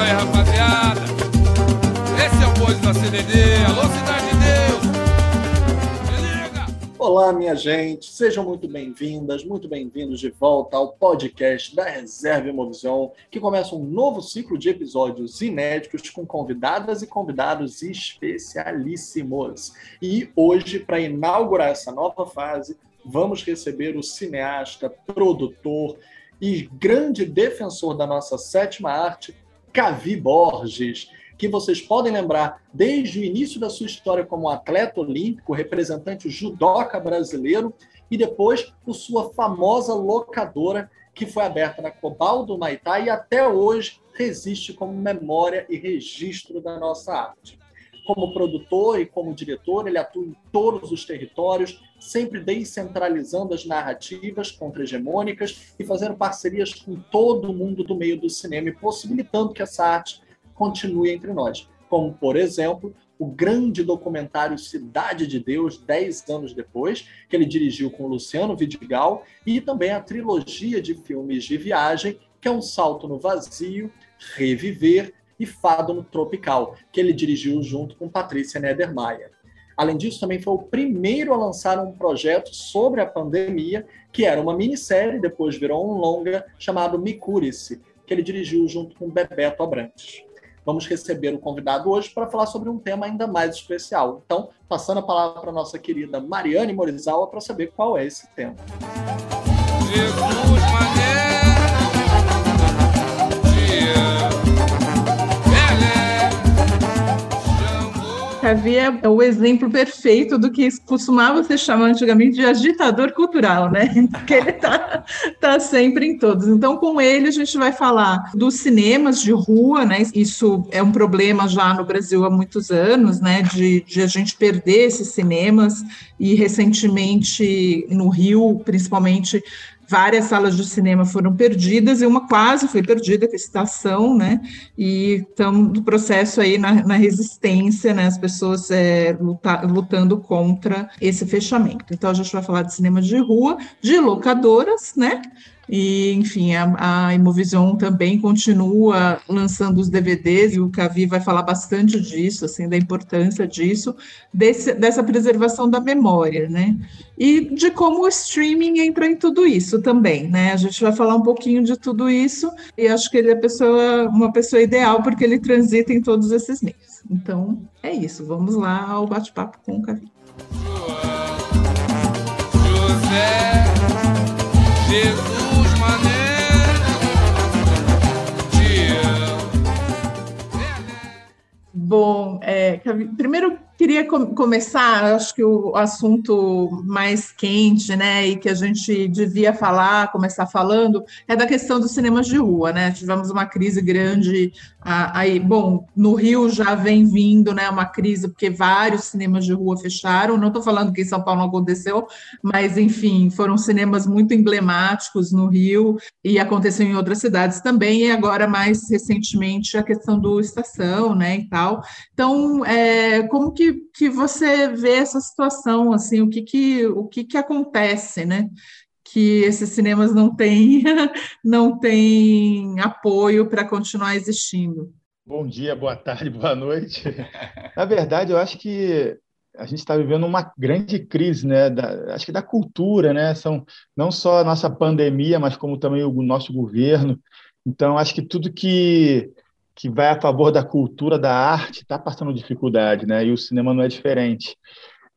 isso aí, rapaziada. Esse é o bonde da CDD. Alô, Cidade de Deus. Liga. Olá, minha gente, sejam muito bem-vindas, muito bem-vindos de volta ao podcast da Reserva Imovision, que começa um novo ciclo de episódios inéditos com convidadas e convidados especialíssimos. E hoje, para inaugurar essa nova fase, vamos receber o cineasta, produtor e grande defensor da nossa sétima arte, Cavi Borges, que vocês podem lembrar desde o início da sua história como atleta olímpico, representante judoca brasileiro, e depois por sua famosa locadora que foi aberta na Cobal do Maitá e até hoje resiste como memória e registro da nossa arte. Como produtor e como diretor, ele atua em todos os territórios, sempre descentralizando as narrativas contra-hegemônicas e fazendo parcerias com todo mundo do meio do cinema e possibilitando que essa arte continue entre nós. Como, por exemplo, o grande documentário Cidade de Deus, 10 anos depois, que ele dirigiu com Luciano Vidigal, e também a trilogia de filmes de viagem, que é Um Salto no Vazio, Reviver e Fado Tropical, que ele dirigiu junto com Patrícia Nedermayer. Além disso, também foi o primeiro a lançar um projeto sobre a pandemia, que era uma minissérie, depois virou um longa, chamado Me Cure-se, que ele dirigiu junto com Bebeto Abrantes. Vamos receber o convidado hoje para falar sobre um tema ainda mais especial. Então, passando a palavra para a nossa querida Mariane Morizawa para saber qual é esse tema. Jesus. Cavi é é o exemplo perfeito do que costumava ser chamado antigamente de agitador cultural, né? Porque ele tá, tá sempre em todos. Então, com ele, a gente vai falar dos cinemas de rua, né? Isso é um problema já no Brasil há muitos anos, né? De, de a gente perder esses cinemas e recentemente no Rio, principalmente. Várias salas de cinema foram perdidas e uma quase foi perdida, que é a Estação, né? E estamos no processo aí na, na resistência, né? As pessoas é, luta- lutando contra esse fechamento. Então a gente vai falar de cinema de rua, de locadoras, né? E, enfim, a, a Imovision também continua lançando os DVDs, e o Cavi vai falar bastante disso, assim, da importância disso, desse, dessa preservação da memória, né? E de como o streaming entra em tudo isso também, né? A gente vai falar um pouquinho de tudo isso, e acho que ele é pessoa, uma pessoa ideal, porque ele transita em todos esses meios. Então, é isso. Vamos lá ao bate-papo com o Cavi. José. Jesus, Bom, é, primeiro queria com- começar, acho que o assunto mais quente, né, e que a gente devia falar, começar falando, é da questão dos cinemas de rua, né? Tivemos uma crise grande ah, aí, bom, no Rio já vem vindo, né, uma crise porque vários cinemas de rua fecharam. Não estou falando que em São Paulo não aconteceu, mas enfim, foram cinemas muito emblemáticos no Rio e aconteceu em outras cidades também. E agora mais recentemente a questão do estação, né, e tal. Então, é, como que, que você vê essa situação, assim, o que que, o que que acontece, né? Que esses cinemas não têm, não têm apoio para continuar existindo. Bom dia, boa tarde, boa noite. Na verdade, eu acho que a gente está vivendo uma grande crise, né? Da, acho que da cultura, né? São não só a nossa pandemia, mas como também o nosso governo. Então, acho que tudo que que vai a favor da cultura, da arte, está passando dificuldade, né? E o cinema não é diferente.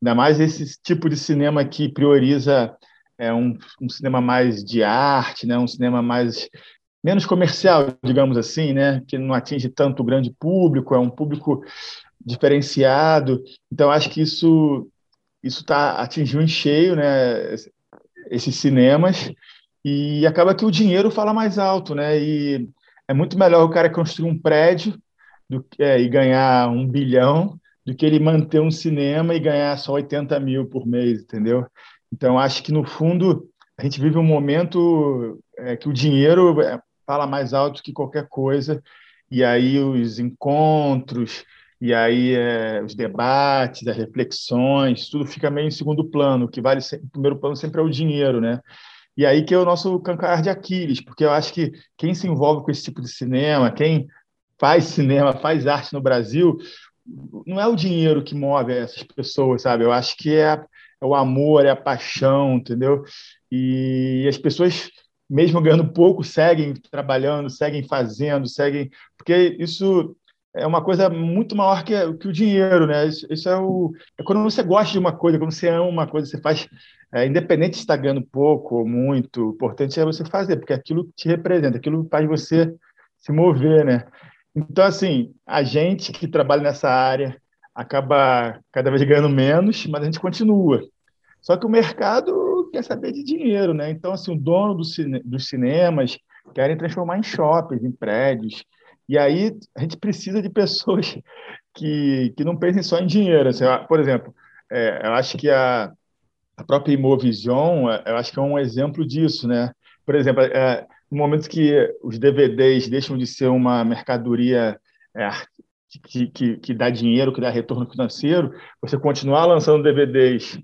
Ainda mais esse tipo de cinema que prioriza é, um, um cinema mais de arte, né? Um cinema mais menos comercial, digamos assim, né? Que não atinge tanto o grande público, é um público diferenciado. Então, acho que isso isso tá atingiu em cheio, né? Esses cinemas e acaba que o dinheiro fala mais alto, né? E é muito melhor o cara construir um prédio do, é, e ganhar um bilhão do que ele manter um cinema e ganhar só 80 mil por mês, entendeu? Então, acho que, no fundo, a gente vive um momento é, que o dinheiro é, fala mais alto que qualquer coisa, e aí os encontros, e aí é, os debates, as reflexões, tudo fica meio em segundo plano, o que vale em primeiro plano sempre é o dinheiro, né? E aí que é o nosso cancar de Aquiles, porque eu acho que quem se envolve com esse tipo de cinema, quem faz cinema, faz arte no Brasil, não é o dinheiro que move essas pessoas, sabe? Eu acho que é, é o amor, é a paixão, entendeu? E as pessoas, mesmo ganhando pouco, seguem trabalhando, seguem fazendo, seguem. Porque isso é uma coisa muito maior que, que o dinheiro, né? Isso, isso, é, o, é quando você gosta de uma coisa, quando você ama uma coisa, você faz, é, independente de estar ganhando pouco ou muito, o importante é você fazer, porque aquilo te representa, aquilo faz você se mover, né? Então, assim, a gente que trabalha nessa área acaba cada vez ganhando menos, mas a gente continua. Só que o mercado quer saber de dinheiro, né? Então, assim, o dono do cine, dos cinemas querem transformar em shoppings, em prédios. E aí a gente precisa de pessoas que, que não pensem só em dinheiro. Assim, por exemplo, é, eu acho que a, a própria Imovision, é, eu acho que é um exemplo disso, né? Por exemplo, é, no momento que os DVDs deixam de ser uma mercadoria é, que, que, que, dá dinheiro, que dá retorno financeiro, você continuar lançando DVDs,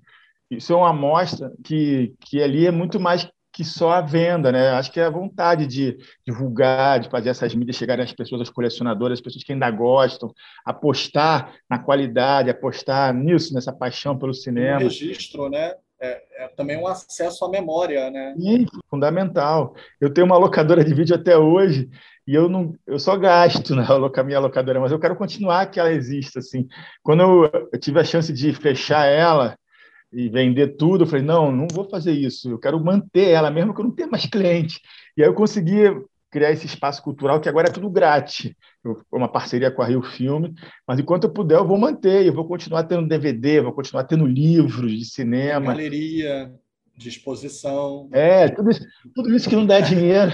isso é uma amostra que, que ali é muito mais que só a venda, né? Acho que é a vontade de divulgar, de fazer essas mídias chegarem às pessoas, às colecionadoras, às pessoas que ainda gostam, apostar na qualidade, apostar nisso, nessa paixão pelo cinema. O registro, né? é, é, também um acesso à memória, né? Sim, fundamental. Eu tenho uma locadora de vídeo até hoje e eu não, eu só gasto na né, minha locadora, mas eu quero continuar que ela exista assim. Quando eu, eu tive a chance de fechar ela e vender tudo, eu falei não, não vou fazer isso. Eu quero manter ela mesmo que eu não tenha mais cliente. E aí eu consegui criar esse espaço cultural que agora é tudo grátis. Eu, uma parceria com a Rio Filme, mas enquanto eu puder, eu vou manter, eu vou continuar tendo DVD, vou continuar tendo livros de cinema. Galeria, de exposição. É, tudo isso, tudo isso que não dá dinheiro,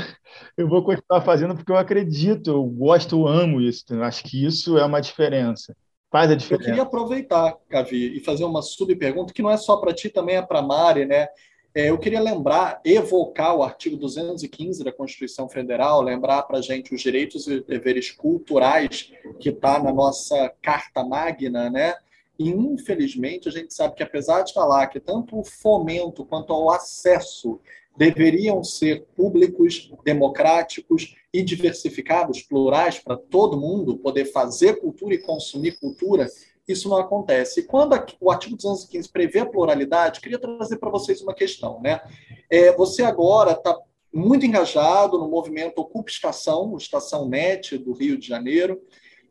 eu vou continuar fazendo porque eu acredito, eu gosto, eu amo isso. Eu acho que isso é uma diferença. Faz a diferença. Eu queria aproveitar, Gavi, e fazer uma subpergunta que não é só para ti, também é para a Mari, né? É, eu queria lembrar, evocar o artigo 215 da Constituição Federal, lembrar para a gente os direitos e deveres culturais que está na nossa Carta Magna, né? E, infelizmente, a gente sabe que, apesar de falar que tanto o fomento quanto o acesso deveriam ser públicos, democráticos e diversificados, plurais, para todo mundo poder fazer cultura e consumir cultura, isso não acontece. E quando o artigo 215 prevê a pluralidade, queria trazer para vocês uma questão. Né? É, você agora está muito engajado no movimento Ocupa Estação, Estação NET do Rio de Janeiro,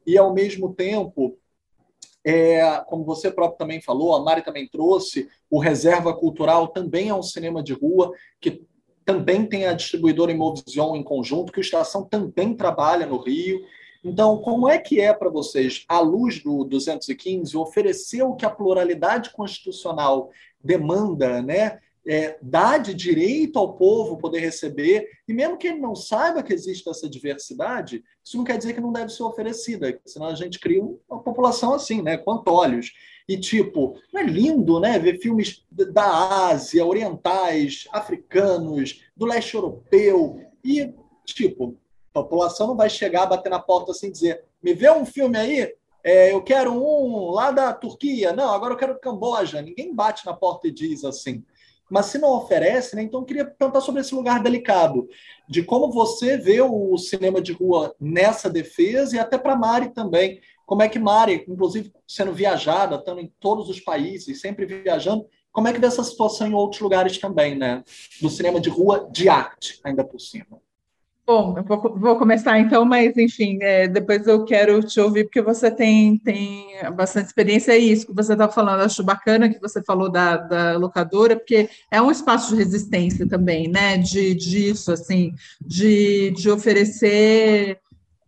e ao mesmo tempo, é, como você próprio também falou, a Mari também trouxe, o Reserva Cultural também é um cinema de rua que também tem a distribuidora Imovision em conjunto, que o Estação também trabalha no Rio. Então, como é que é para vocês, à luz do 215, oferecer o que a pluralidade constitucional demanda, né? É, dá de direito ao povo poder receber, e mesmo que ele não saiba que existe essa diversidade, isso não quer dizer que não deve ser oferecida, senão a gente cria uma população assim, né, com olhos. E tipo, não é lindo, né, ver filmes da Ásia, orientais, africanos, do leste europeu, e tipo, a população não vai chegar, bater na porta assim dizer: me vê um filme aí, é, eu quero um lá da Turquia. Não, agora eu quero Camboja. Ninguém bate na porta e diz assim. Mas se não oferece, né, então eu queria perguntar sobre esse lugar delicado, de como você vê o cinema de rua nessa defesa e até para Mari também. Como é que Mari, inclusive sendo viajada, estando em todos os países, sempre viajando, como é que vê essa situação em outros lugares também, né? Do cinema de rua de arte, ainda por cima. Bom, eu vou, vou, começar então, mas enfim, é, depois eu quero te ouvir, porque você tem, tem bastante experiência, é isso que você está falando, acho bacana que você falou da, da locadora, porque é um espaço de resistência também, né, de, disso, assim, de, de oferecer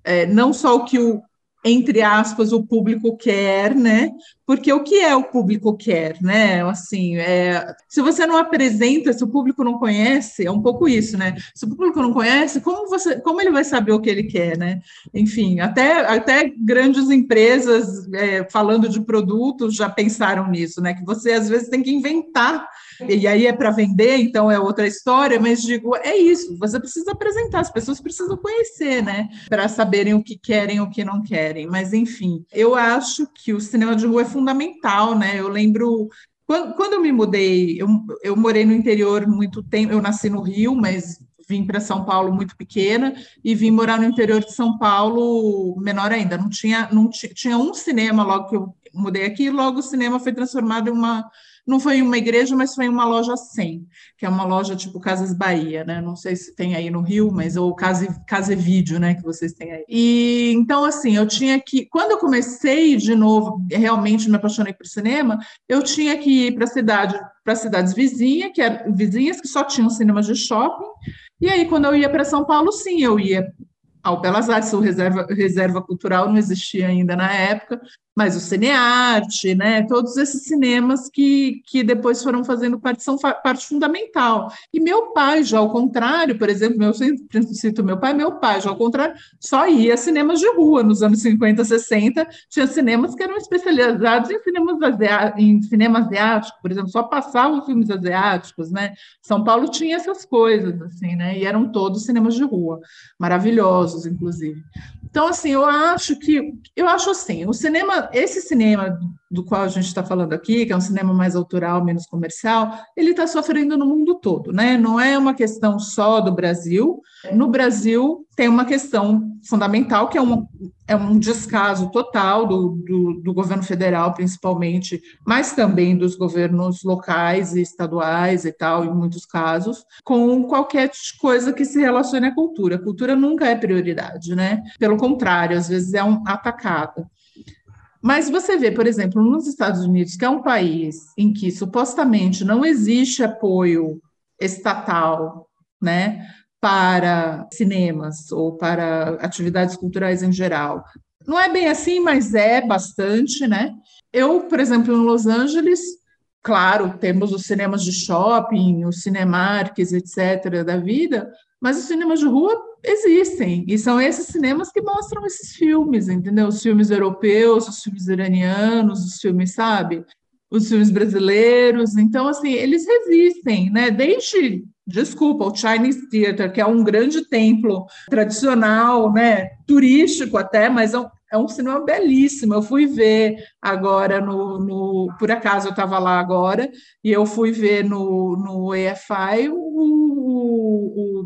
é, não só o que o, entre aspas, o público quer, né? Porque o que é o público quer, né? Assim, é, se você não apresenta, se o público não conhece, é um pouco isso, né? Se o público não conhece, como você, como ele vai saber o que ele quer, né? Enfim, até, até grandes empresas é, falando de produtos já pensaram nisso, né? Que você às vezes tem que inventar e aí é para vender, então é outra história, mas digo, é isso, você precisa apresentar, as pessoas precisam conhecer, né, para saberem o que querem, o que não querem. Mas enfim, eu acho que o cinema de rua é fundamental, né? Eu lembro quando, quando eu me mudei, eu, eu morei no interior muito tempo, eu nasci no Rio, mas vim para São Paulo muito pequena e vim morar no interior de São Paulo menor ainda. Não tinha, não tinha um cinema logo que eu mudei aqui, logo o cinema foi transformado em uma não foi uma igreja, mas foi uma loja 100, que é uma loja tipo Casas Bahia, né? Não sei se tem aí no Rio, mas ou Casa, Casa Vídeo, né? Que vocês têm aí. E então, assim, eu tinha que. Quando eu comecei de novo, realmente me apaixonei por cinema, eu tinha que ir para a cidade, para cidades vizinhas, que eram vizinhas que só tinham cinemas de shopping. E aí, quando eu ia para São Paulo, sim, eu ia ao Belas Artes, o reserva, reserva cultural não existia ainda na época, mas o Cinearte, né, todos esses cinemas que, que depois foram fazendo parte, são parte fundamental. E meu pai, já ao contrário, por exemplo, sempre cito meu pai, meu pai, já ao contrário, só ia a cinemas de rua nos anos 50, 60, tinha cinemas que eram especializados em cinemas em cinema asiático, por exemplo, só passavam filmes asiáticos, né? São Paulo tinha essas coisas, assim, né? E eram todos cinemas de rua, maravilhosos, inclusive. Então, assim, eu acho que, eu acho assim, o cinema, esse cinema do qual a gente está falando aqui, que é um cinema mais autoral, menos comercial, ele está sofrendo no mundo todo, né? Não é uma questão só do Brasil. No Brasil tem uma questão fundamental que é um, é um descaso total do, do, do governo federal, principalmente, mas também dos governos locais e estaduais e tal, em muitos casos, com qualquer coisa que se relacione à cultura. A cultura nunca é prioridade, né? Pelo contrário, às vezes é um atacado. Mas você vê, por exemplo, nos Estados Unidos, que é um país em que supostamente não existe apoio estatal, né, para cinemas ou para atividades culturais em geral. Não é bem assim, mas é bastante, né? Eu, por exemplo, em Los Angeles, claro, temos os cinemas de shopping, os cinemarques, etc., da vida, mas os cinemas de rua existem, e são esses cinemas que mostram esses filmes, entendeu? Os filmes europeus, os filmes iranianos, os filmes, sabe? Os filmes brasileiros. Então, assim, eles resistem, né? Desde, desculpa, o Chinese Theater, que é um grande templo tradicional, né? Turístico até, mas é um, é um cinema belíssimo. Eu fui ver agora no. no por acaso eu estava lá agora, e eu fui ver no, no EFI o, o,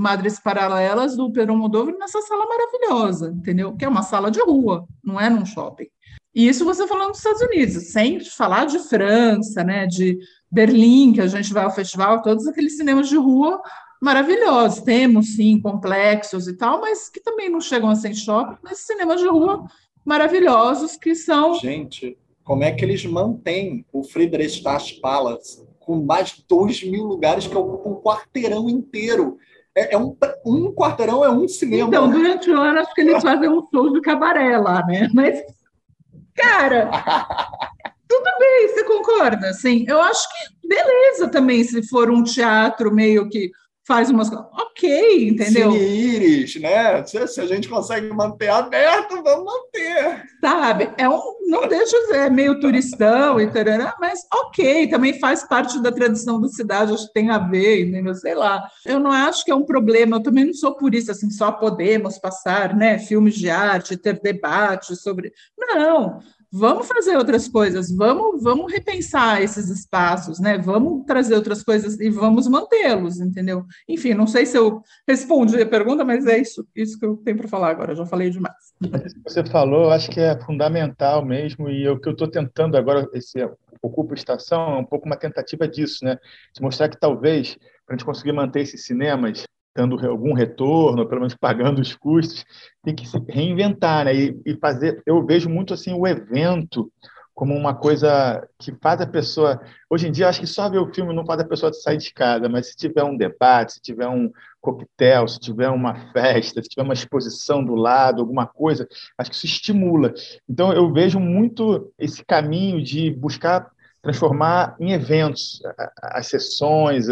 Madres Paralelas do Pedro Moldova nessa sala maravilhosa, entendeu? Que é uma sala de rua, não é num shopping. E isso você falando dos Estados Unidos, sem falar de França, né? De Berlim, que a gente vai ao festival, todos aqueles cinemas de rua maravilhosos. Temos, sim, complexos e tal, mas que também não chegam a ser shopping, mas cinemas de rua maravilhosos que são. Gente, como é que eles mantêm o Friedrichstadt Palace com mais de 2 mil lugares que ocupam um quarteirão inteiro? É, é, um, um quarteirão é um cinema. Então, durante o ano, acho que eles fazem um show de cabaré lá, né? Mas, cara, tudo bem, você concorda? Sim, eu acho que beleza também se for um teatro meio que faz umas ok, entendeu? Cine Iris, né? Se, se, a gente consegue manter aberto, vamos manter. Sabe? É um, não deixa é meio turistão, entendeu? mas ok, também faz parte da tradição da cidade, acho que tem a ver, entendeu? Sei lá. Eu não acho que é um problema, eu também não sou por isso, assim, só podemos passar, né, filmes de arte, ter debate sobre. Não, vamos fazer outras coisas, vamos, vamos repensar esses espaços, né? Vamos trazer outras coisas e vamos mantê-los, entendeu? Enfim, não sei se eu respondi a pergunta, mas é isso, isso que eu tenho para falar agora, já falei demais. Você falou, acho que é fundamental mesmo, e o que eu estou tentando agora, esse Ocupa Estação, é um pouco uma tentativa disso, né? De mostrar que talvez, para a gente conseguir manter esses cinemas dando algum retorno, pelo menos pagando os custos, tem que se reinventar, né? E, e, fazer. Eu vejo muito assim o evento como uma coisa que faz a pessoa. Hoje em dia, acho que só ver o filme não faz a pessoa sair de casa, mas se tiver um debate, se tiver um coquetel, se tiver uma festa, se tiver uma exposição do lado, alguma coisa, acho que isso estimula. Então, eu vejo muito esse caminho de buscar transformar em eventos as sessões,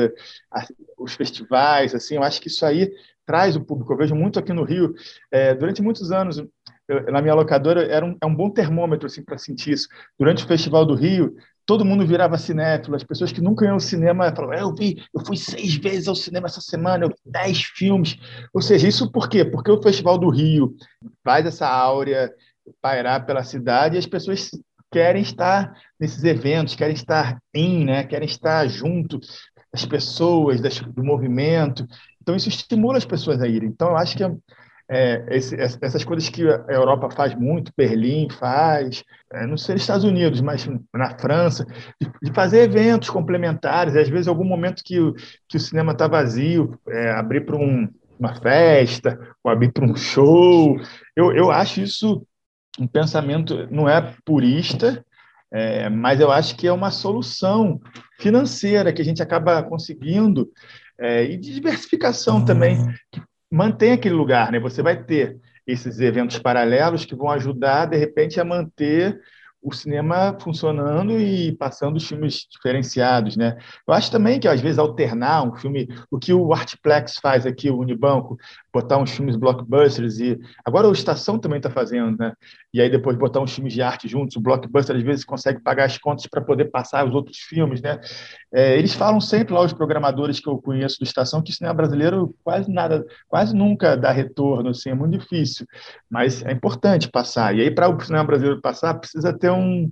os festivais, assim, eu acho que isso aí traz o público. Eu vejo muito aqui no Rio, é, durante muitos anos, eu, na minha locadora, era um, é um bom termômetro assim, para sentir isso. Durante o Festival do Rio, todo mundo virava cinéfilo, as pessoas que nunca iam ao cinema falavam, eu vi, eu fui seis vezes ao cinema essa semana, eu vi dez filmes. Ou seja, isso por quê? Porque o Festival do Rio faz essa áurea pairar pela cidade e as pessoas querem estar nesses eventos, querem estar em, né? querem estar junto das pessoas, das, do movimento. Então, isso estimula as pessoas a irem. Então, eu acho que é, esse, essas coisas que a Europa faz muito, Berlim faz, é, não sei nos Estados Unidos, mas na França, de, de fazer eventos complementares, às vezes algum momento que o, que o cinema está vazio, é, abrir para um, uma festa, ou abrir para um show. Eu, eu acho isso um pensamento, não é purista, é, mas eu acho que é uma solução financeira que a gente acaba conseguindo é, e de diversificação também, que mantém aquele lugar, né? Você vai ter esses eventos paralelos que vão ajudar, de repente, a manter o cinema funcionando e passando filmes diferenciados, né? Eu acho também que às vezes alternar um filme, o que o Artplex faz aqui, o Unibanco, botar uns filmes blockbusters e agora o Estação também está fazendo, né? E aí depois botar uns filmes de arte juntos, o blockbuster às vezes consegue pagar as contas para poder passar os outros filmes, né? É, eles falam sempre lá os programadores que eu conheço do Estação que o cinema brasileiro quase nada, quase nunca dá retorno, assim, é muito difícil, mas é importante passar. E aí para o cinema brasileiro passar precisa ter um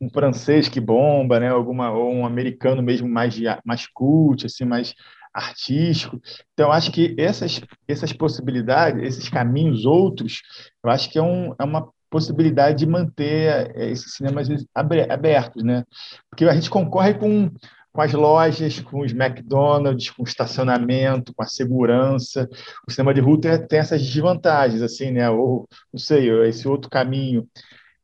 um francês que bomba, né? Alguma ou um americano mesmo mais mais cult, assim, mais artístico. Então, acho que essas, essas possibilidades, esses caminhos outros, eu acho que é, um, é uma possibilidade de manter eh, esses cinemas abertos, né? Porque a gente concorre com, com as lojas, com os McDonald's, com o estacionamento, com a segurança. O cinema de rua tem essas desvantagens, assim, né? Ou, não sei, esse outro caminho.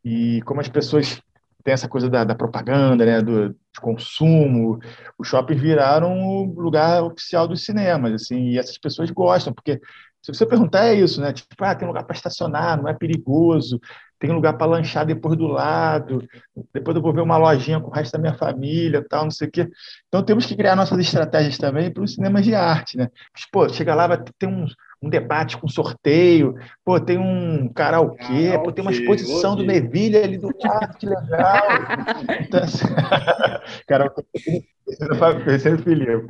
E como as pessoas tem essa coisa da, da propaganda, né, do consumo. Os shoppings viraram o lugar oficial dos cinemas, assim, e essas pessoas gostam, porque se você perguntar é isso, né? Tipo, ah, tem lugar para estacionar, não é perigoso, tem lugar para lanchar depois do lado, depois eu vou ver uma lojinha com o resto da minha família, tal, não sei o quê. Então temos que criar nossas estratégias também para os cinemas de arte, né? Pô, chega lá, vai ter uns um debate com sorteio, pô, tem um karaokê, ah, pô, tem uma exposição do Neville ali do lado, que legal. então, assim, karaokê, terceiro Filipe.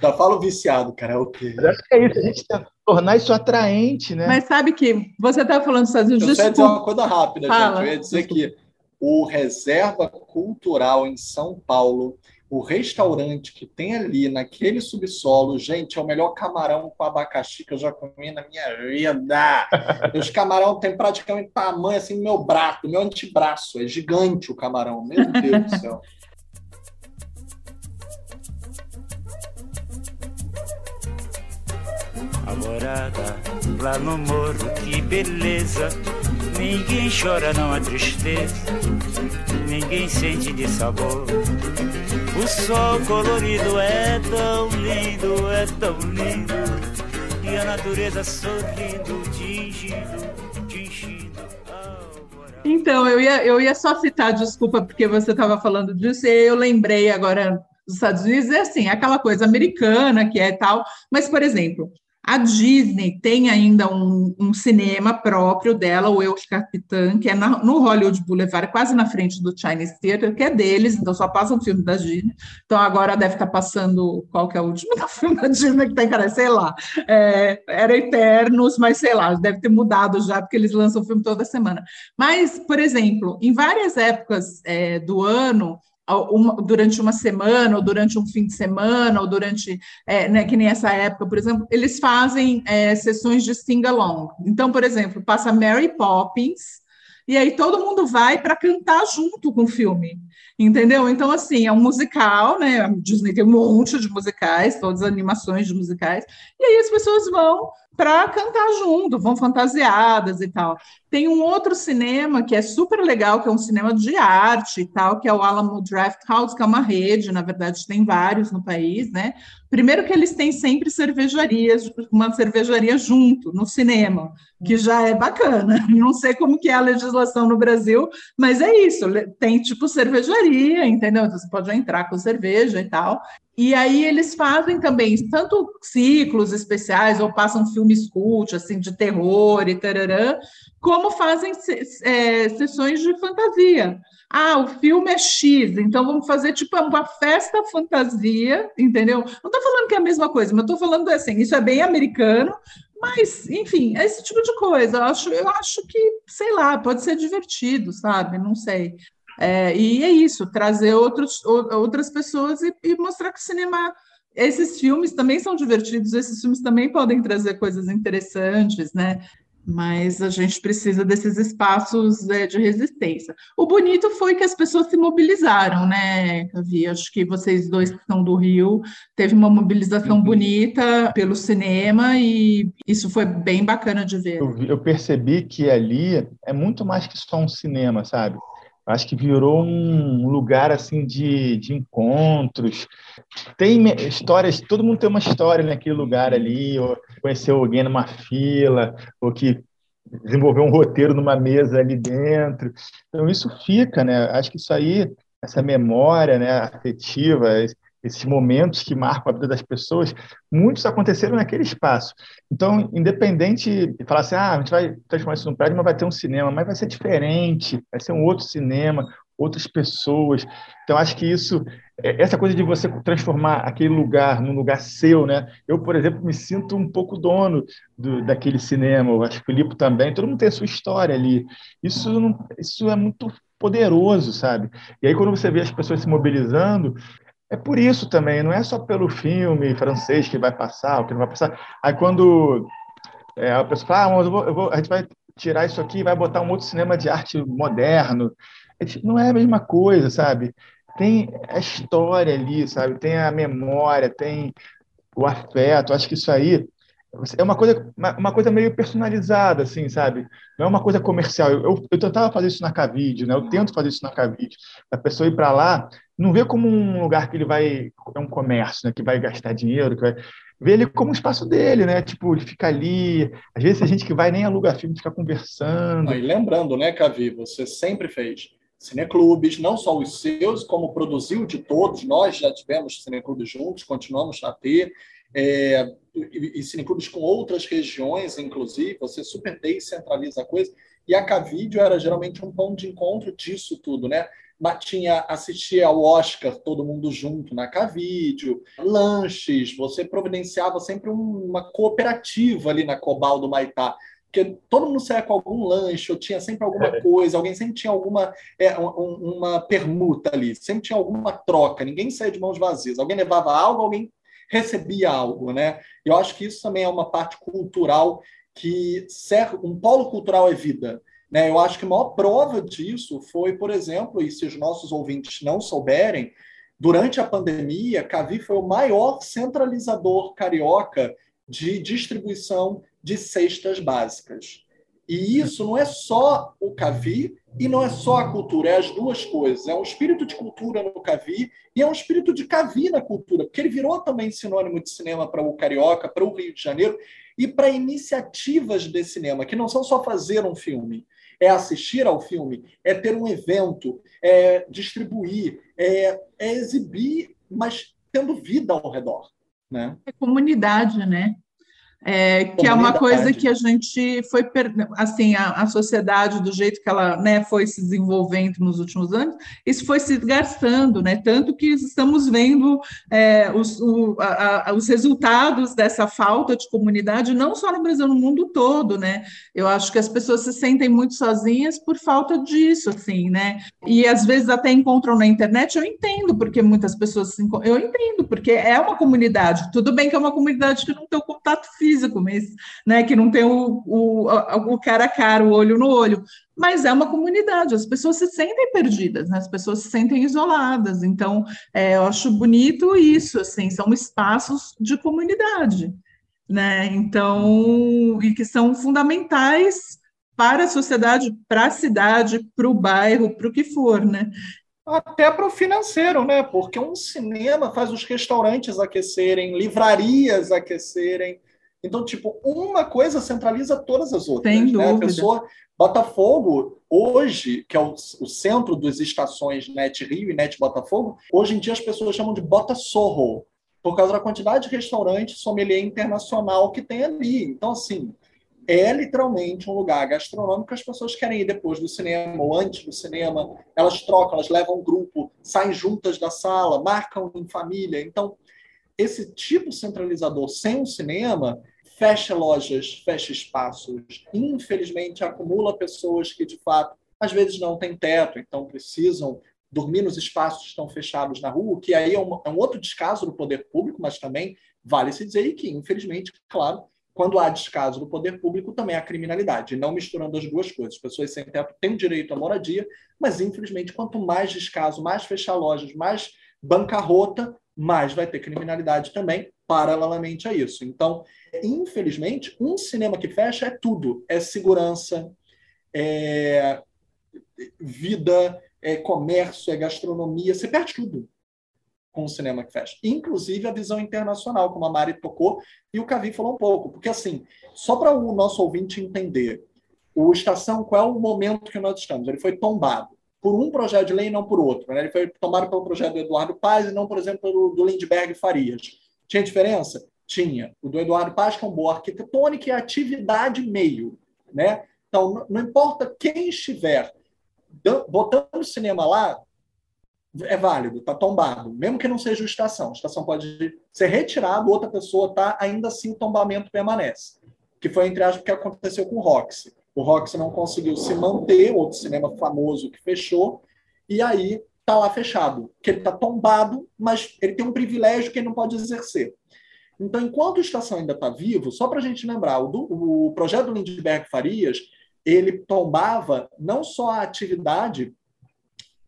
Já falo viciado, karaokê. Mas acho que é isso, a gente tem que tornar isso atraente, né? Mas sabe que você estava falando dos Estados Unidos... Eu dizer uma coisa rápida, Fala. gente. Eu ia dizer que o Reserva Cultural em São Paulo o restaurante que tem ali naquele subsolo, gente, é o melhor camarão com abacaxi que eu já comi na minha vida. Os camarão têm praticamente tamanho assim do meu braço, meu antebraço. É gigante o camarão, meu Deus do céu. Alvorada, lá no morro, que beleza. Ninguém chora, não há tristeza. Ninguém sente de sabor. O sol colorido é tão lindo, é tão lindo. E a natureza sorrindo, tingindo, tingindo. Então, eu ia, eu ia só citar, desculpa, porque você estava falando disso, e eu lembrei agora dos Estados Unidos, é assim, aquela coisa americana que é tal, mas, por exemplo, a Disney tem ainda um, um, cinema próprio dela, o Eu Capitã, que é na, no Hollywood Boulevard, quase na frente do Chinese Theater, que é deles, então só passa um filme da Disney. Então agora deve estar passando, qual que é o último filme da Disney que tem, cara, sei lá. É, era Eternos, mas sei lá, deve ter mudado já, porque eles lançam o filme toda semana. Mas, por exemplo, em várias épocas é, do ano, uma, durante uma semana, ou durante um fim de semana, ou durante, é, né, que nem essa época, por exemplo, eles fazem é, sessões de sing-along. Então, por exemplo, passa Mary Poppins, e aí todo mundo vai para cantar junto com o filme, entendeu? Então, assim, é um musical, né? A Disney tem um monte de musicais, todas as animações de musicais, e aí as pessoas vão para cantar junto, vão fantasiadas e tal. Tem um outro cinema que é super legal, que é um cinema de arte e tal, que é o Alamo Draft House, que é uma rede, na verdade tem vários no país, né? Primeiro que eles têm sempre cervejarias, uma cervejaria junto no cinema, que já é bacana. Não sei como que é a legislação no Brasil, mas é isso, tem tipo cervejaria, entendeu? Você pode entrar com cerveja e tal. E aí eles fazem também tanto ciclos especiais ou passam filmes cult, assim, de terror e tararã, como fazem é, sessões de fantasia. Ah, o filme é X, então vamos fazer tipo uma festa fantasia, entendeu? Não estou falando que é a mesma coisa, mas estou falando assim, isso é bem americano, mas, enfim, é esse tipo de coisa. Eu acho, eu acho que, sei lá, pode ser divertido, sabe? Não sei. É, e é isso, trazer outros, outras pessoas e, e, mostrar que o cinema esses filmes também são divertidos, esses filmes também podem trazer coisas interessantes, né? Mas a gente precisa desses espaços é, de resistência. O bonito foi que as pessoas se mobilizaram, né, Cavi? Acho que vocês dois que são do Rio, teve uma mobilização uhum. bonita pelo cinema e isso foi bem bacana de ver. Eu, eu percebi que ali é muito mais que só um cinema, sabe? acho que virou um lugar assim de, de encontros. Tem histórias, todo mundo tem uma história naquele lugar ali, ou conheceu alguém numa fila, ou que desenvolveu um roteiro numa mesa ali dentro. Então isso fica, né? Acho que isso aí, essa memória, né, afetiva, esses momentos que marcam a vida das pessoas, muitos aconteceram naquele espaço. Então, independente de falar assim, ah, a gente vai transformar isso num prédio, mas vai ter um cinema, mas vai ser diferente, vai ser um outro cinema, outras pessoas. Então, acho que isso, é, essa coisa de você transformar aquele lugar num lugar seu, né? Eu, por exemplo, me sinto um pouco dono do, daquele cinema, eu acho que o Filipe também, todo mundo tem a sua história ali. Isso, não, isso é muito poderoso, sabe? E aí, quando você vê as pessoas se mobilizando, é por isso também, não é só pelo filme francês que vai passar, o que não vai passar. Aí quando é, a pessoa fala, ah, eu vou, eu vou, a gente vai tirar isso aqui e vai botar um outro cinema de arte moderno. Não é a mesma coisa, sabe? Tem a história ali, sabe? Tem a memória, tem o afeto. Acho que isso aí é uma coisa, uma coisa meio personalizada, assim, sabe? Não é uma coisa comercial. Eu, eu, eu tentava fazer isso na Cavide, né? Eu tento fazer isso na Cavide. A pessoa ir para lá, não vê como um lugar que ele vai é um comércio, né? Que vai gastar dinheiro, que vai vê ele como um espaço dele, né? Tipo, ele fica ali. Às vezes a gente que vai nem aluga filme, fica conversando. e lembrando, né, Cavi, você sempre fez cineclubes, não só os seus, como produziu de todos. Nós já tivemos cineclubes juntos, continuamos a ter é, e, e cineclubes com outras regiões, inclusive, você super descentraliza a coisa, e a Cavídeo era geralmente um ponto de encontro disso tudo, né? Tinha assistia ao Oscar todo mundo junto na Cavídeo, lanches, você providenciava sempre uma cooperativa ali na Cobal do Maitá, porque todo mundo saía com algum lanche, ou tinha sempre alguma é. coisa, alguém sempre tinha alguma é, uma permuta ali, sempre tinha alguma troca, ninguém saía de mãos vazias, alguém levava algo, alguém recebia algo, né? Eu acho que isso também é uma parte cultural que serve, um polo cultural é vida. Né? Eu acho que a maior prova disso foi, por exemplo, e se os nossos ouvintes não souberem, durante a pandemia, Cavi foi o maior centralizador carioca de distribuição de cestas básicas. E isso não é só o Cavi e não é só a cultura, é as duas coisas. É um espírito de cultura no Cavi e é um espírito de Cavi na cultura, porque ele virou também sinônimo de cinema para o Carioca, para o Rio de Janeiro e para iniciativas de cinema, que não são só fazer um filme, é assistir ao filme, é ter um evento, é distribuir, é, é exibir, mas tendo vida ao redor. Né? É comunidade, né? É, que é uma coisa que a gente foi assim a, a, sociedade do jeito que ela né, foi se desenvolvendo nos últimos anos isso foi se desgastando né tanto que estamos vendo é, os, o, a, a, os resultados dessa falta de comunidade não só no Brasil no mundo todo né. Eu acho que as pessoas se sentem muito sozinhas por falta disso assim né. E às vezes até encontram na internet eu entendo porque muitas pessoas se, eu entendo porque é uma comunidade tudo bem que é uma comunidade que não tem o contato físico físico, mas né, que não tem o, o, o cara a cara, o olho no olho. Mas é uma comunidade, as pessoas se sentem perdidas, né? as pessoas se sentem isoladas. Então, é, eu acho bonito isso, assim, são espaços de comunidade, né? Então, e que são fundamentais para a sociedade, para a cidade, para o bairro, para o que for, né? Até para o financeiro, né? Porque um cinema faz os restaurantes aquecerem, livrarias aquecerem, então, tipo, uma coisa centraliza todas as outras. Sem né? A pessoa, Botafogo, hoje, que é o, o, centro das estações Net Rio e Net Botafogo, hoje em dia as pessoas chamam de Bota Sorro, por causa da quantidade de restaurante sommelier internacional que tem ali. Então, assim, é literalmente um lugar gastronômico que as pessoas querem ir depois do cinema ou antes do cinema. Elas trocam, elas levam um grupo, saem juntas da sala, marcam em família. Então, esse tipo centralizador sem o cinema fecha lojas, fecha espaços, infelizmente acumula pessoas que de fato às vezes não têm teto, então precisam dormir nos espaços que estão fechados na rua, que aí é um, é um outro descaso do poder público, mas também vale se dizer que, infelizmente, claro, quando há descaso do poder público, também há criminalidade, não misturando as duas coisas. As pessoas sem teto têm direito à moradia, mas, infelizmente, quanto mais descaso, mais fechar lojas, mais bancarrota, mais vai ter criminalidade também, paralelamente a isso. Então, infelizmente, um cinema que fecha é tudo: é segurança, é vida, é comércio, é gastronomia, você perde tudo com o cinema que fecha. Inclusive a visão internacional, como a Mari tocou, e o Cavi falou um pouco. Porque, assim, só para o nosso ouvinte entender, o Estação, qual é o momento que nós estamos? Ele foi tombado por um projeto de lei e não por outro. Né? Ele foi tomado pelo projeto do Eduardo Paz e não, por exemplo, pelo do Lindbergh Farias. Tinha diferença? Tinha. O do Eduardo Paz, que é um boa arquitetônica e atividade meio. Né? Então, não importa quem estiver botando o cinema lá, é válido, está tombado, mesmo que não seja o estação. A estação pode ser retirada, outra pessoa está, ainda assim o tombamento permanece. Que foi, entre aspas, o que aconteceu com o Roxy. O Roxy não conseguiu se manter, outro cinema famoso que fechou, e aí está lá fechado, que ele está tombado, mas ele tem um privilégio que ele não pode exercer. Então, enquanto a estação ainda está vivo, só para a gente lembrar, o, do, o projeto do Lindbergh Farias, ele tombava não só a atividade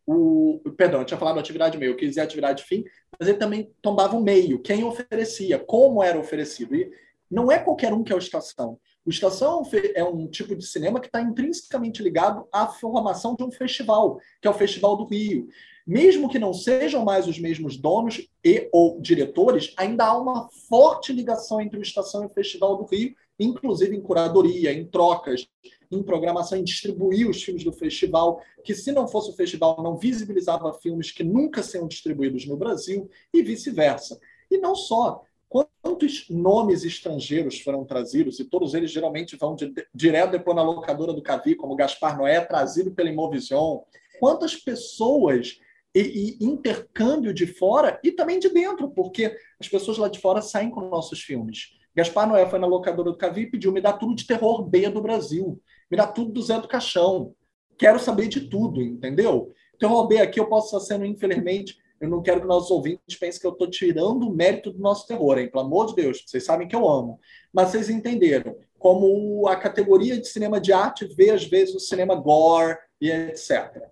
o. Perdão, eu tinha falado atividade meio, eu quis dizer atividade fim, mas ele também tombava o meio, quem oferecia, como era oferecido. E não é qualquer um que é o Estação. O Estação é um tipo de cinema que está intrinsecamente ligado à formação de um festival, que é o Festival do Rio. Mesmo que não sejam mais os mesmos donos e ou diretores, ainda há uma forte ligação entre o Estação e o Festival do Rio, inclusive em curadoria, em trocas, em programação, em distribuir os filmes do festival, que se não fosse o festival não visibilizava filmes que nunca seriam distribuídos no Brasil e vice-versa. E não só, quantos nomes estrangeiros foram trazidos, e todos eles geralmente vão de, direto depois na locadora do Cavi, como Gaspar Noé, trazido pela Imovision. Quantas pessoas e, e, intercâmbio de fora e também de dentro, porque as pessoas lá de fora saem com nossos filmes. Gaspar Noé foi na locadora do Cavi e pediu: me dá tudo de terror B do Brasil. Me dá tudo do Zé do Caixão. Quero saber de tudo, entendeu? Terror B aqui eu posso estar sendo, infelizmente, eu não quero que nossos ouvintes pensem que eu estou tirando o mérito do nosso terror, hein? Pelo amor de Deus, vocês sabem que eu amo. Mas vocês entenderam. Como a categoria de cinema de arte vê, às vezes, o cinema gore e etc.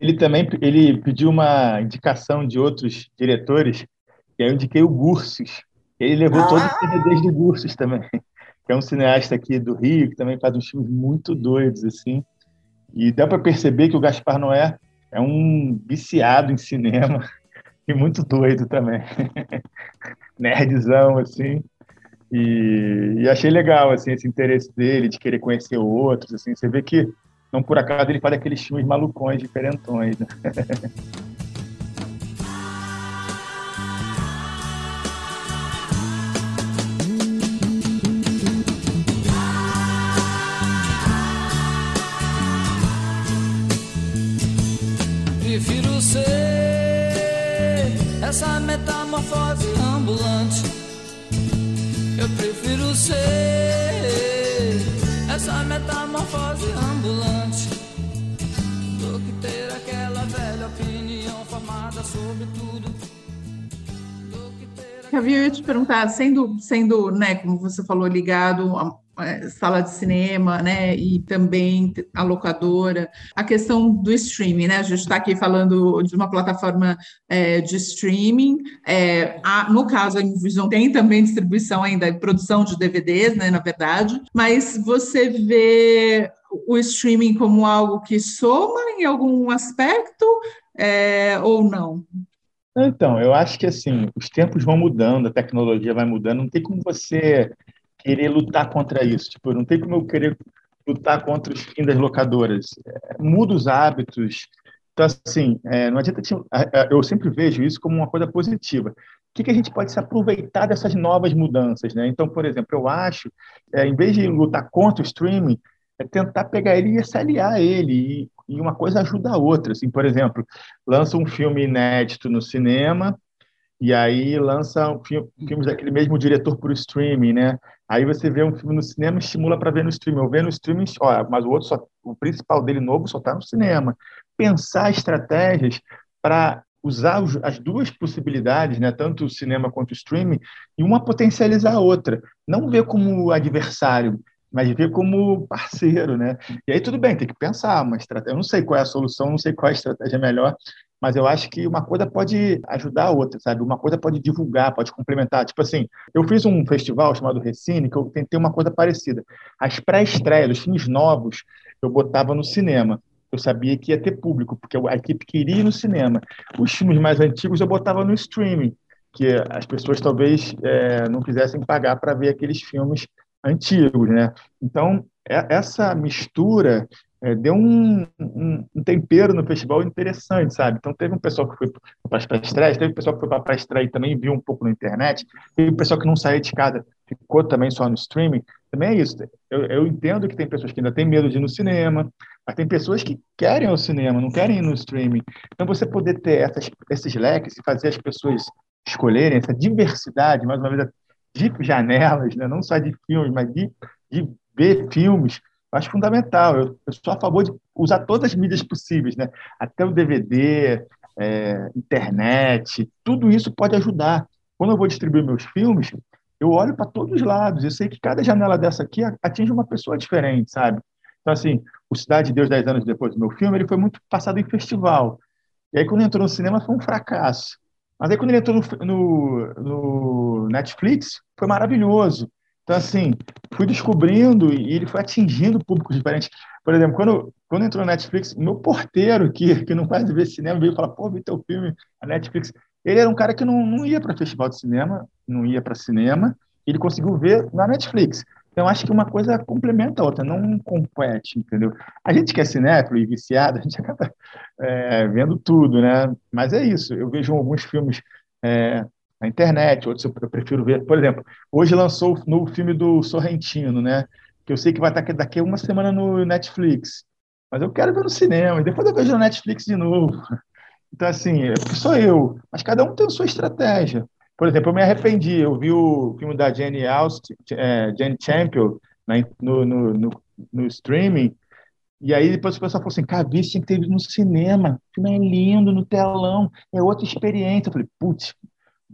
Ele também ele pediu uma indicação de outros diretores, e aí eu indiquei o Gursos, ele levou ah! todos os CDs do Gursos também, que é um cineasta aqui do Rio, que também faz uns filmes muito doidos, assim. E dá para perceber que o Gaspar Noé é um viciado em cinema e muito doido também. Nerdzão, assim. E, e, achei legal, assim, esse interesse dele de querer conhecer outros, assim. Você vê que, não por acaso, ele faz aqueles filmes malucões, diferentões, né? ser essa metamorfose ambulante do que ter aquela velha opinião formada sobre tudo. Eu ia te perguntar, sendo, sendo, né, como você falou, ligado a sala de cinema, né, e também a locadora, a questão do streaming, né, a gente está aqui falando de uma plataforma é, de streaming, é, a, no caso a Invision tem também distribuição ainda, produção de DVDs, né, na verdade, mas você vê o streaming como algo que soma em algum aspecto é, ou não? Então, eu acho que assim, os tempos vão mudando, a tecnologia vai mudando, não tem como você querer lutar contra isso. Tipo, não tem como eu querer lutar contra os fins das locadoras. É, muda os hábitos. Então, assim, é, não adianta. Eu sempre vejo isso como uma coisa positiva. O que, que a gente pode se aproveitar dessas novas mudanças, né? Então, por exemplo, eu acho, é, em vez de lutar contra o streaming, é tentar pegar ele e se aliar a ele. E, e uma coisa ajuda a outra. Assim, por exemplo, lança um filme inédito no cinema, e aí lança filme, filmes daquele mesmo diretor por streaming, né? Aí você vê um filme no cinema, estimula para ver no streaming. Eu vejo no streaming, ó, mas o outro só, o principal dele novo só está no cinema. Pensar estratégias para usar os, as duas possibilidades, né, tanto o cinema quanto o streaming, e uma potencializar a outra. Não ver como adversário, mas ver como parceiro, né? E aí tudo bem, tem que pensar uma estratégia. Eu não sei qual é a solução, não sei qual é a estratégia melhor, mas eu acho que uma coisa pode ajudar a outra, sabe? Uma coisa pode divulgar, pode complementar. Tipo assim, eu fiz um festival chamado Recine, que eu tentei uma coisa parecida. As pré-estreias, os filmes novos, eu botava no cinema. Eu sabia que ia ter público, porque a equipe queria ir no cinema. Os filmes mais antigos eu botava no streaming, que as pessoas talvez é, não quisessem pagar para ver aqueles filmes antigos, né? Então, é, essa mistura é, deu um, um, um, tempero no festival interessante, sabe? Então, teve um pessoal que foi para as pré-estreias, teve um pessoal que foi para a estreia e também viu um pouco na internet, teve um pessoal que não saiu de casa, ficou também só no streaming. Também é isso. Eu, eu entendo que tem pessoas que ainda têm medo de ir no cinema, mas tem pessoas que querem ao cinema, não querem ir no streaming. Então, você poder ter essas, esses leques e fazer as pessoas escolherem essa diversidade, mais uma vez, de janelas, né? não só de filmes, mas de, de ver filmes, eu acho fundamental. Eu, eu, sou a favor de usar todas as mídias possíveis, né? até o DVD, é, internet, tudo isso pode ajudar. Quando eu vou distribuir meus filmes, eu olho para todos os lados. Eu sei que cada janela dessa aqui atinge uma pessoa diferente, sabe? Então, assim, o Cidade de Deus, 10 anos depois do meu filme, ele foi muito passado em festival. E aí, quando entrou no cinema, foi um fracasso. Mas aí, quando ele entrou no, no, no Netflix, foi maravilhoso. Então, assim, fui descobrindo e ele foi atingindo públicos diferentes. Por exemplo, quando, quando entrou no Netflix, meu porteiro, que, que não faz ver cinema, veio falar: pô, vi teu filme, a Netflix. Ele era um cara que não, não ia para festival de cinema, não ia para cinema, ele conseguiu ver na Netflix. Então, acho que uma coisa complementa a outra, não compete, entendeu? A gente que é cinéfilo e viciado, a gente acaba é, vendo tudo, né? Mas é isso, eu vejo alguns filmes é, na internet, outros eu prefiro ver. Por exemplo, hoje lançou o novo filme do Sorrentino, né? Que eu sei que vai estar daqui a uma semana no Netflix. Mas eu quero ver no cinema, e depois eu vejo no Netflix de novo. Então, assim, é sou eu, mas cada um tem a sua estratégia. Por exemplo, eu me arrependi, eu vi o filme da Jane Austen, é, Jane Champion, né, no, no, no, no, streaming, e aí depois o pessoal falou assim, cara, isso tinha que ter no cinema, o filme é lindo, no telão, é outra experiência. Eu falei, putz,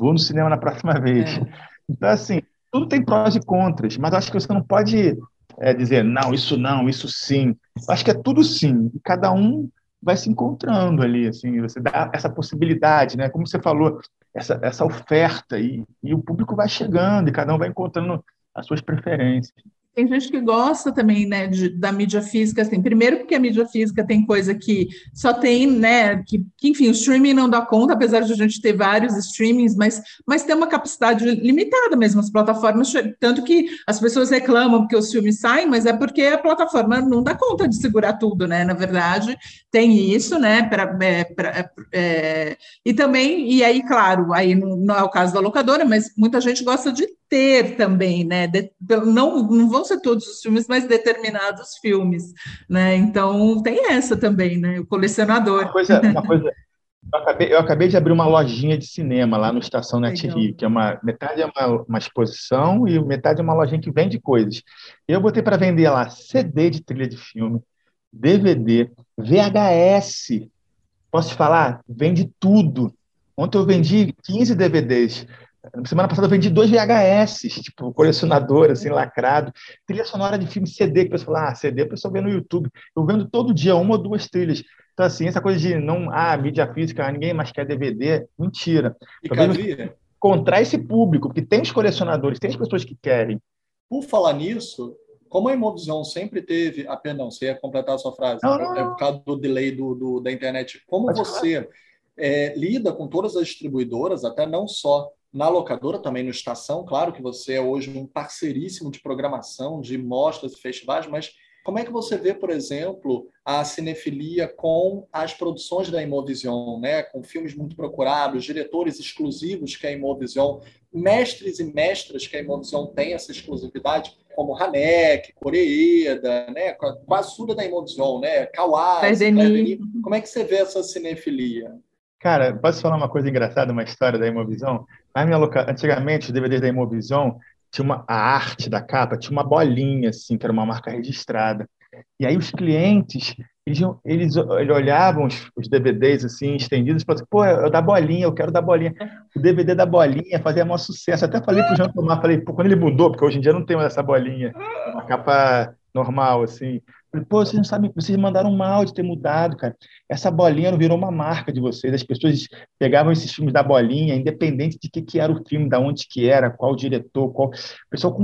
vou no cinema na próxima vez. É. Então, assim, tudo tem prós e contras, mas acho que você não pode é, dizer, não, isso não, isso sim. Eu acho que é tudo sim, e cada um vai se encontrando ali, assim, você dá essa possibilidade, né? Como você falou, essa, essa oferta e, e o público vai chegando e cada um vai encontrando as suas preferências. Tem gente que gosta também, né, de, da mídia física, assim, primeiro porque a mídia física tem coisa que só tem, né, que, que, enfim, o streaming não dá conta, apesar de a gente ter vários streamings, mas, mas tem uma capacidade limitada mesmo, as plataformas, tanto que as pessoas reclamam porque os filmes saem, mas é porque a plataforma não dá conta de segurar tudo, né, na verdade, tem isso, né, pra, é, pra, é, é e também, e aí, claro, aí não, não é o caso da locadora, mas muita gente gosta de ter também, né? De, não, não vão ser todos os filmes, mas determinados filmes, né? Então tem essa também, né? O colecionador. Uma coisa, uma coisa eu, acabei, eu acabei de abrir uma lojinha de cinema lá no Estação Net Rio, que é uma metade é uma, uma exposição e metade é uma lojinha que vende coisas. Eu botei para vender lá CD de trilha de filme, DVD, VHS. Posso te falar? Vende tudo. Ontem eu vendi 15 DVDs. Semana passada eu vendi dois VHS, tipo, colecionador, assim, lacrado. Trilha sonora de filme CD, que o pessoal fala, ah, CD o pessoal vê no YouTube. Eu vendo todo dia uma ou duas trilhas. Então, assim, essa coisa de não, ah, mídia física, ninguém mais quer DVD, mentira. E cabia. Encontrar esse público, porque tem os colecionadores, tem as pessoas que querem. Por falar nisso, como a Imovision sempre teve. Ah, perdão, você ia completar a sua frase. Não, não, não. É por causa do delay do, do da internet. Como Pode você é, lida com todas as distribuidoras, até não só na locadora, também no Estação. Claro que você é hoje um parceiríssimo de programação, de mostras e festivais, mas como é que você vê, por exemplo, a cinefilia com as produções da Imovision, né? com filmes muito procurados, diretores exclusivos que a Imovision, mestres e mestras que a Imovision tem essa exclusividade, como Hanek, Coreeda, né? quase tudo da Imovision, né? Kawai, Como é que você vê essa cinefilia? Cara, posso falar uma coisa engraçada, uma história da Imovision? Na minha loca... Antigamente, os DVDs da Imovision tinha uma... a arte da capa, tinha uma bolinha, assim, que era uma marca registrada. E aí os clientes eles, eles, eles olhavam os, os, DVDs assim, estendidos, e falavam assim, pô, é da bolinha, eu quero da bolinha. O DVD da bolinha fazia maior sucesso. Até falei pro Jean Tomar, falei, pô, quando ele mudou, porque hoje em dia não tem mais essa bolinha, uma capa normal, assim. Falei, pô, vocês não sabem, vocês mandaram mal de ter mudado, cara. Essa bolinha não virou uma marca de vocês. As pessoas pegavam esses filmes da bolinha, independente de que, que era o filme, da onde que era, qual diretor, qual. O pessoal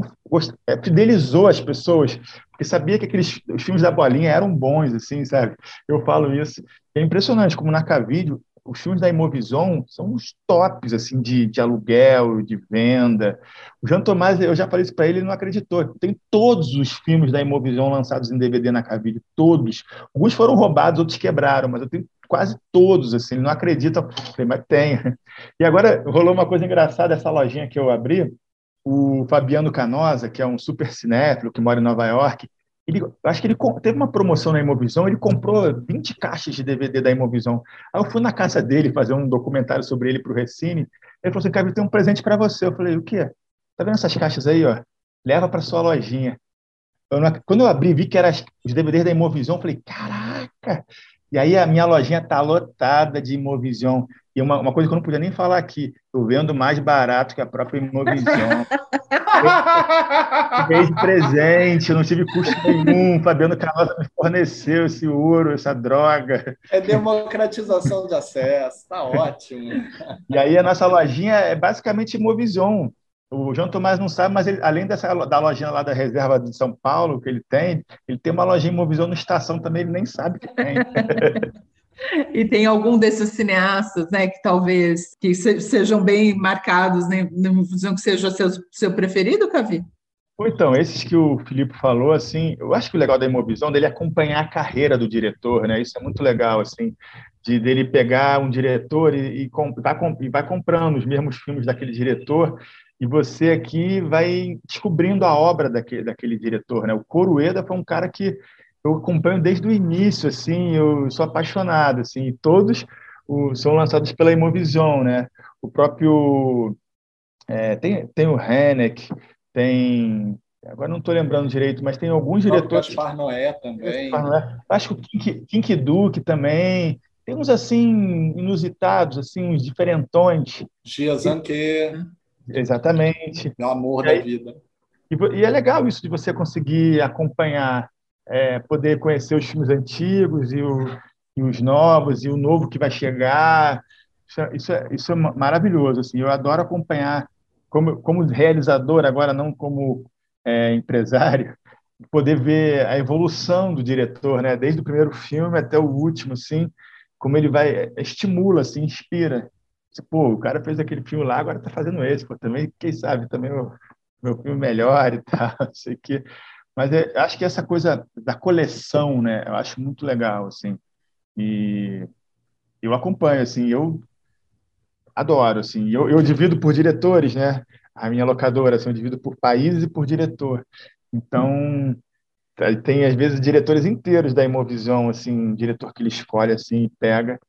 é, fidelizou as pessoas, porque sabia que aqueles os filmes da bolinha eram bons, assim, sabe? Eu falo isso. É impressionante como na Cavídeo os filmes da Imovision são os tops assim de, de aluguel, de venda. O Jean Tomás, eu já falei isso para ele, ele não acreditou. Tem todos os filmes da Imovision lançados em DVD na Cavide, todos. Alguns foram roubados, outros quebraram, mas eu tenho quase todos, assim, ele não acredita, mas tem. E agora rolou uma coisa engraçada, essa lojinha que eu abri, o Fabiano Canosa, que é um super cinéfilo que mora em Nova York, ele, acho que ele teve uma promoção na Imovisão, ele comprou 20 caixas de DVD da Imovisão. Aí eu fui na casa dele fazer um documentário sobre ele para o Recine. Ele falou assim: Cara, tem um presente para você. Eu falei: O quê? Tá vendo essas caixas aí, ó? Leva para sua lojinha. Eu não, quando eu abri, vi que eram os DVDs da Imovisão, eu falei: Caraca! E aí a minha lojinha tá lotada de Imovision. E uma, uma coisa que eu não podia nem falar aqui, eu vendo mais barato que a própria Imovision. De presente, eu não tive custo nenhum. Fabiano Canosa me forneceu esse ouro, essa droga. É democratização de acesso, tá ótimo. E aí a nossa lojinha é basicamente Imovision. O João Tomás não sabe, mas ele, além dessa da lojinha lá da reserva de São Paulo que ele tem, ele tem uma lojinha Imovision no estação também, ele nem sabe que tem. E tem algum desses cineastas, né, que talvez que sejam bem marcados, né, não que seja seu, seu preferido, Cavi? Então, esses que o Filipe falou, assim, eu acho que o legal da Imovisão dele é acompanhar a carreira do diretor, né? Isso é muito legal, assim, de dele pegar um diretor e, e, tá, e vai comprando os mesmos filmes daquele diretor e você aqui vai descobrindo a obra daquele, daquele diretor, né? O Corueda foi um cara que eu acompanho desde o início, assim, eu sou apaixonado, assim, todos o, são lançados pela Imovision, né? O próprio é, tem, tem o Henneck, tem agora não estou lembrando direito, mas tem alguns diretores. Gaspar Noé também. Gaspar Noé. Acho que o Kink, Duke também. Tem uns assim inusitados, assim, uns diferentões. Gia Zanquet. Exatamente. É o amor e da aí, vida. E, e, é legal isso de você conseguir acompanhar é, poder conhecer os filmes antigos e, o, e, os novos e o novo que vai chegar. Isso é, isso é, isso é maravilhoso. Assim, eu adoro acompanhar, como, como realizador, agora não como é, empresário, poder ver a evolução do diretor, né? desde o primeiro filme até o último, assim, como ele vai, estimula, assim, inspira. Pô, o cara fez aquele filme lá, agora está fazendo esse. Pô, também, quem sabe, também o meu filme melhor e tal, sei o quê. Mas é, acho que essa coisa da coleção, né? Eu acho muito legal, assim. E eu acompanho, assim, eu adoro, assim. Eu, eu divido por diretores, né? A minha locadora, assim, eu divido por países e por diretor. Então, tem às vezes diretores inteiros da Imovision, assim, diretor que ele escolhe, assim, pega.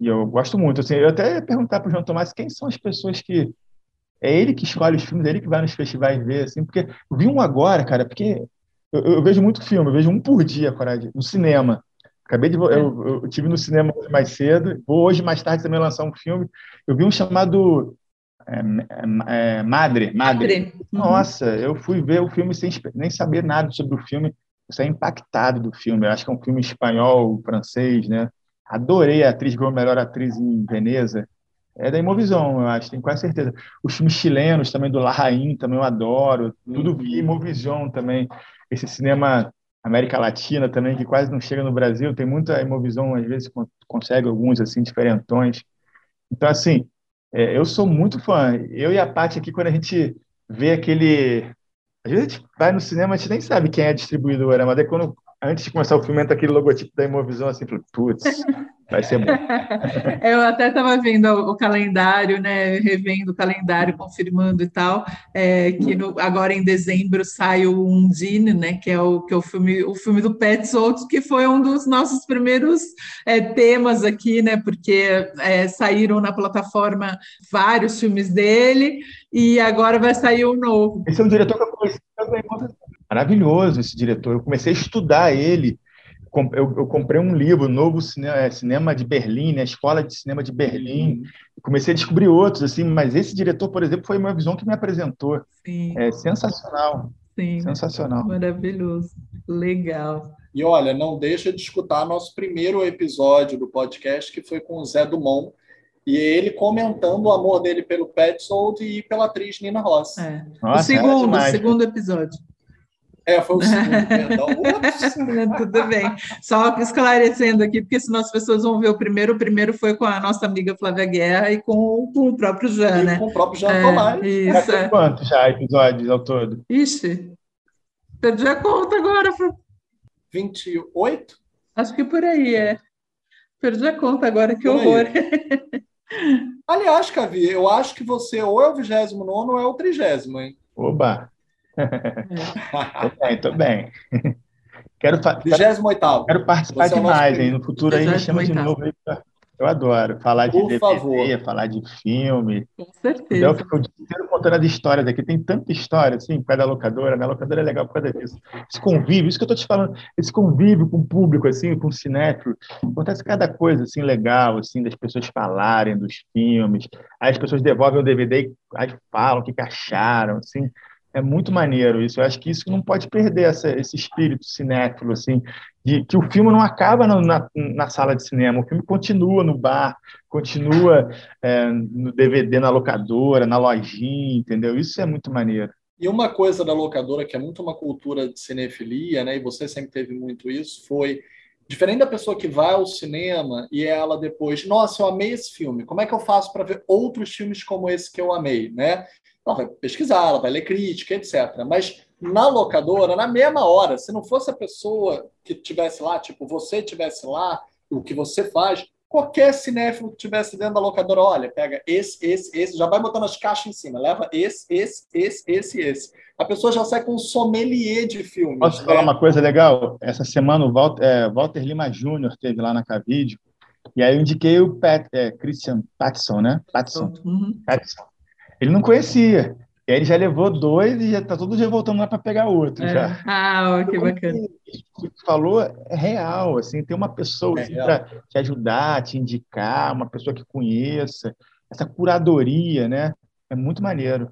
E eu gosto muito, assim. Eu até ia perguntar para o João Tomás quem são as pessoas que é ele que escolhe os filmes, é ele que vai nos festivais ver, assim, porque eu vi um agora, cara, porque eu, eu vejo muito filme, eu vejo um por dia, Coragem, no cinema. Acabei de. Eu, eu tive no cinema mais cedo, vou hoje mais tarde também lançar um filme. Eu vi um chamado é, é, é Madre. Madre. Uhum. Nossa, eu fui ver o filme sem nem saber nada sobre o filme. Você é impactado do filme. Eu acho que é um filme espanhol, francês, né? Adorei a atriz, ganhou a melhor atriz em Veneza é da Imovisão, eu acho, tenho quase certeza. Os filmes chilenos também, do Larraín, também eu adoro. Tudo vi Imovisão também. Esse cinema América Latina também, que quase não chega no Brasil, tem muita Imovisão, às vezes consegue alguns, assim, diferentões. Então, assim, é, eu sou muito fã. Eu e a Paty aqui, quando a gente vê aquele... Às vezes a gente vai no cinema, a gente nem sabe quem é a distribuidora, mas é quando, antes de começar o filme, entra aquele logotipo da Imovisão, assim, putz, Vai ser bom. Eu até estava vendo o calendário, né? Revendo o calendário, confirmando e tal, é, que no, agora em dezembro sai o Undine, né? Que é o que é o filme, o filme do Pet Soltos, que foi um dos nossos primeiros é, temas aqui, né? Porque é, saíram na plataforma vários filmes dele e agora vai sair o um novo. Esse é um diretor que eu. Maravilhoso esse diretor. Eu comecei a estudar ele eu, eu comprei um livro, Novo Cinema, é, Cinema de Berlim, né? Escola de Cinema de Berlim. E comecei a descobrir outros, assim, mas esse diretor, por exemplo, foi uma visão que me apresentou. Sim, É sensacional, sim. sensacional. Maravilhoso. Legal. E olha, não deixa de escutar nosso primeiro episódio do podcast, que foi com o Zé Dumont, e ele comentando o amor dele pelo Petzold e pela atriz Nina Ross. É. Nossa, o segundo, era demais. segundo episódio. É, foi o segundo, perdão. Ups. Tudo bem. Só esclarecendo aqui, porque senão as pessoas vão ver o primeiro. O primeiro foi com a nossa amiga Flávia Guerra e com, com o próprio Jean, E né? com o próprio Jean É, Tomás. Já isso, é. quantos já episódios ao todo? Ixi, perdi a conta agora. 28? Acho que por aí, é. Perdi a conta agora, que Por horror. Aliás, Cavi, eu acho que você ou é o 29 ou é o 30, hein? Oba! Tô bem, tô bem. Quero, fa- 28. quero participar Você é demais, querido. hein? No futuro aí me chama de 18º. novo. aí pra- Eu adoro falar de Por DVD, favor. falar de filme. Com Eu certeza. fico o dia inteiro contando as histórias aqui. Tem tanta história, assim, por causa da locadora. Na locadora é legal por causa disso. Esse convívio, isso que eu tô te falando, esse convívio com o público, assim, com o cinéfilo. Acontece cada coisa, assim, legal, assim, das pessoas falarem dos filmes. Aí as pessoas devolvem o DVD e aí falam o que que acharam, assim. É muito maneiro isso. Eu acho que isso não pode perder essa, esse espírito cinéfilo, assim, de que o filme não acaba no- na, na sala de cinema. O filme continua no bar, continua é, no DVD, na locadora, na lojinha, entendeu? Isso é muito maneiro. E uma coisa da locadora que é muito uma cultura de cinefilia, né? E você sempre teve muito isso, foi diferente da pessoa que vai ao cinema e ela depois, nossa, eu amei esse filme. Como é que eu faço para ver outros filmes como esse que eu amei, né? Ela vai pesquisar, ela vai ler crítica, etc. Mas na locadora, na mesma hora, se não fosse a pessoa que tivesse lá, tipo, você tivesse lá, o que você faz, qualquer cinéfilo que tivesse dentro da locadora, olha, pega esse, esse, esse, já vai botando as caixas em cima, leva esse, esse, esse, esse, esse. A pessoa já sai com um sommelier de filmes. Posso né? falar uma coisa legal? Essa semana o Walter, é, Walter Lima Júnior teve lá na Cavídeo, e aí eu indiquei o Pat, é, Christian Patson, né? Patson, Uhum. Patson. Ele não conhecia. E aí ele já levou dois e já tá todo dia voltando lá para pegar outro É. já. Ah, que bacana. O que tu falou é real, assim, ter uma pessoa É assim, para te ajudar, te indicar, uma pessoa que conheça, essa curadoria, né? É muito maneiro.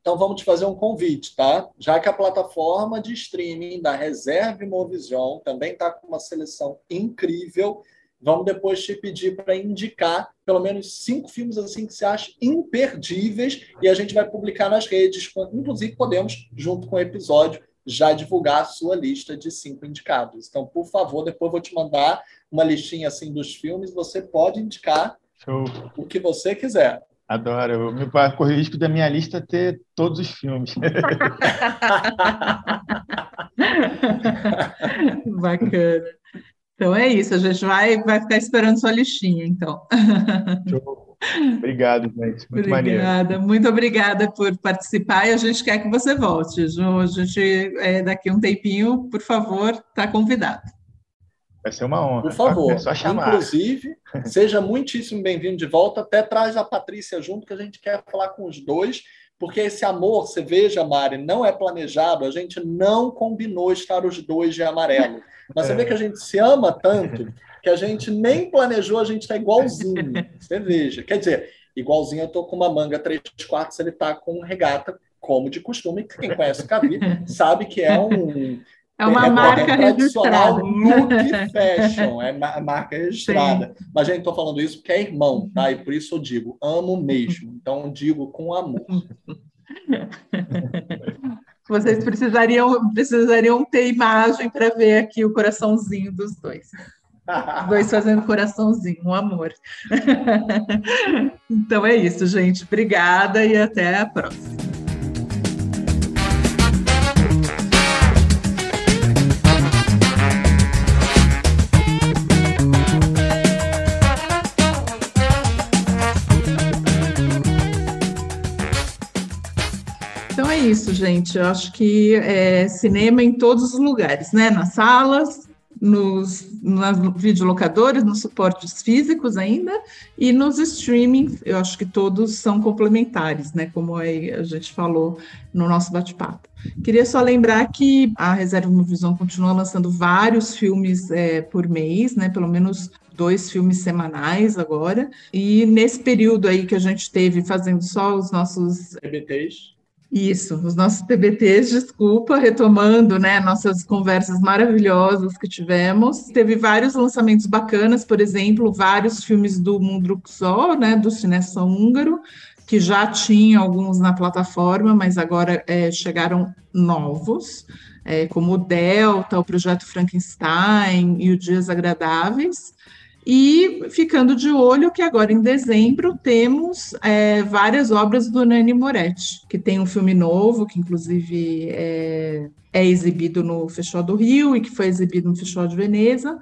Então vamos te fazer um convite, tá? Já que a plataforma de streaming da Reserve Movision também está com uma seleção incrível, vamos depois te pedir para indicar pelo menos cinco filmes assim que você acha imperdíveis e a gente vai publicar nas redes. Inclusive podemos, junto com o episódio, já divulgar a sua lista de cinco indicados. Então, por favor, depois eu vou te mandar uma listinha assim dos filmes. Você pode indicar Show. o que você quiser. Adoro. Eu me corro o risco da minha lista ter todos os filmes. Bacana. Então é isso, a gente vai, vai ficar esperando sua listinha, então. Show. Obrigado, gente. Muito maneiro. Obrigada, muito obrigada por participar e a gente quer que você volte. Ju. A gente, é, daqui a um tempinho, por favor, está convidado. Vai ser uma honra. Por favor. É só chamar. Inclusive, seja muitíssimo bem-vindo de volta. Até traz a Patrícia junto, que a gente quer falar com os dois, porque esse amor, você veja, Mari, não é planejado. A gente não combinou estar os dois de amarelo. Mas você vê que a gente se ama tanto que a gente nem planejou, a gente está igualzinho. Você veja. Quer dizer, igualzinho eu tô com uma manga 3 quartos, ele tá com regata, como de costume. que Quem conhece o Cavi sabe que é um. É uma é marca tradicional registrada. look fashion, é ma- marca registrada. Mas, gente, estou falando isso porque é irmão, tá? E por isso eu digo, amo mesmo. Então, digo com amor. Vocês precisariam, precisariam ter imagem para ver aqui o coraçãozinho dos dois. Os dois fazendo coraçãozinho, um amor. Então é isso, gente. Obrigada e até a próxima. Isso, gente. Eu acho que é cinema em todos os lugares, né? Nas salas, nos nas videolocadores, nos suportes físicos ainda, e nos streamings, eu acho que todos são complementares, né? Como a gente falou no nosso bate-papo. Queria só lembrar que a Reserva Movisão continua lançando vários filmes é, por mês, né? Pelo menos dois filmes semanais agora. E nesse período aí que a gente teve fazendo só os nossos EBTs, isso, os nossos TBTs, desculpa, retomando, né, nossas conversas maravilhosas que tivemos. Teve vários lançamentos bacanas, por exemplo, vários filmes do Mundruxó, né, do Cineção Húngaro, que já tinha alguns na plataforma, mas agora é, chegaram novos, é, como o Delta, o Projeto Frankenstein e o Dias Agradáveis. E ficando de olho que agora em dezembro temos é, várias obras do Nani Moretti, que tem um filme novo, que inclusive é, é, exibido no Festival do Rio e que foi exibido no Festival de Veneza,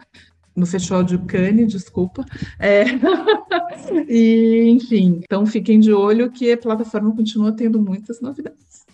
no Festival de Cannes, desculpa. É... e, enfim, então fiquem de olho que a plataforma continua tendo muitas novidades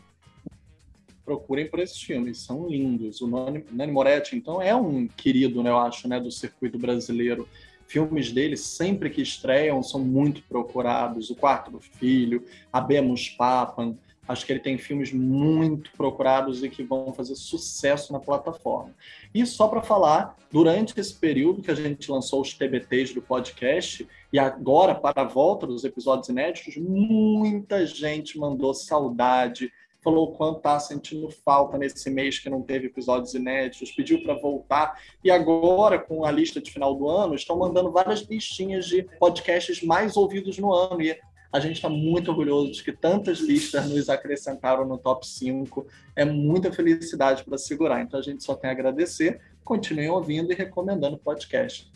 procurem por esses filmes, são lindos. O Nani, Nani Moretti, então, é um querido, né, eu acho, né, do circuito brasileiro filmes dele, sempre que estreiam, são muito procurados. O Quarto do Filho, Abemos Papan. Acho que ele tem filmes muito procurados e que vão fazer sucesso na plataforma. E só para falar, durante esse período que a gente lançou os TBTs do podcast, e agora para a volta dos episódios inéditos, muita gente mandou saudade, falou o quanto está sentindo falta nesse mês que não teve episódios inéditos, pediu para voltar. E agora, com a lista de final do ano, estão mandando várias listinhas de podcasts mais ouvidos no ano. E a gente está muito orgulhoso de que tantas listas nos acrescentaram no top 5. É muita felicidade para segurar. Então a gente só tem a agradecer. Continuem ouvindo e recomendando o podcast.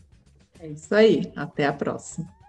É isso aí. Até a próxima.